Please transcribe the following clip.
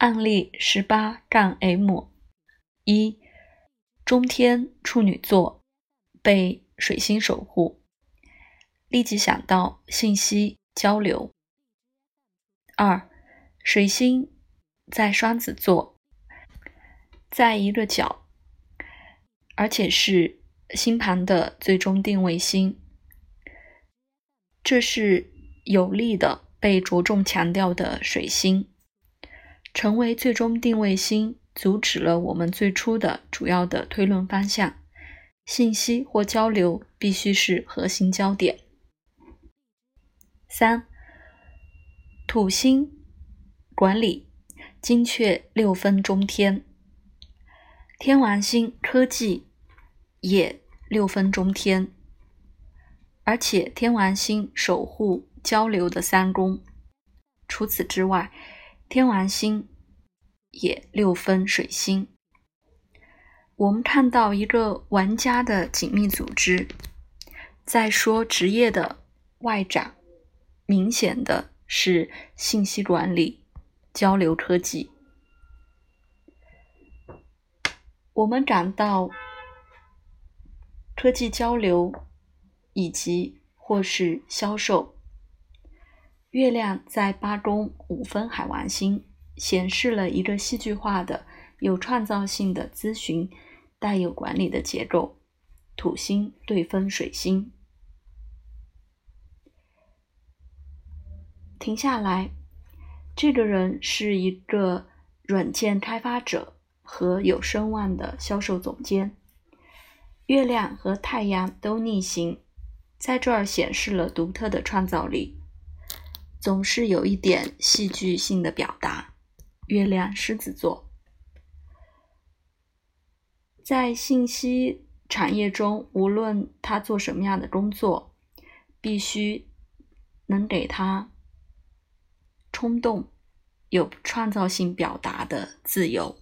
案例十八杠 M 一中天处女座被水星守护，立即想到信息交流。二水星在双子座，在一个角，而且是星盘的最终定位星，这是有力的被着重强调的水星。成为最终定位星，阻止了我们最初的主要的推论方向。信息或交流必须是核心焦点。三，土星管理精确六分中天，天王星科技也六分中天，而且天王星守护交流的三宫。除此之外。天王星也六分水星，我们看到一个玩家的紧密组织。在说职业的外展，明显的是信息管理、交流科技。我们感到科技交流以及或是销售。月亮在八宫五分海王星，显示了一个戏剧化的、有创造性的咨询，带有管理的结构。土星对分水星，停下来，这个人是一个软件开发者和有声望的销售总监。月亮和太阳都逆行，在这儿显示了独特的创造力。总是有一点戏剧性的表达。月亮狮子座，在信息产业中，无论他做什么样的工作，必须能给他冲动、有创造性表达的自由。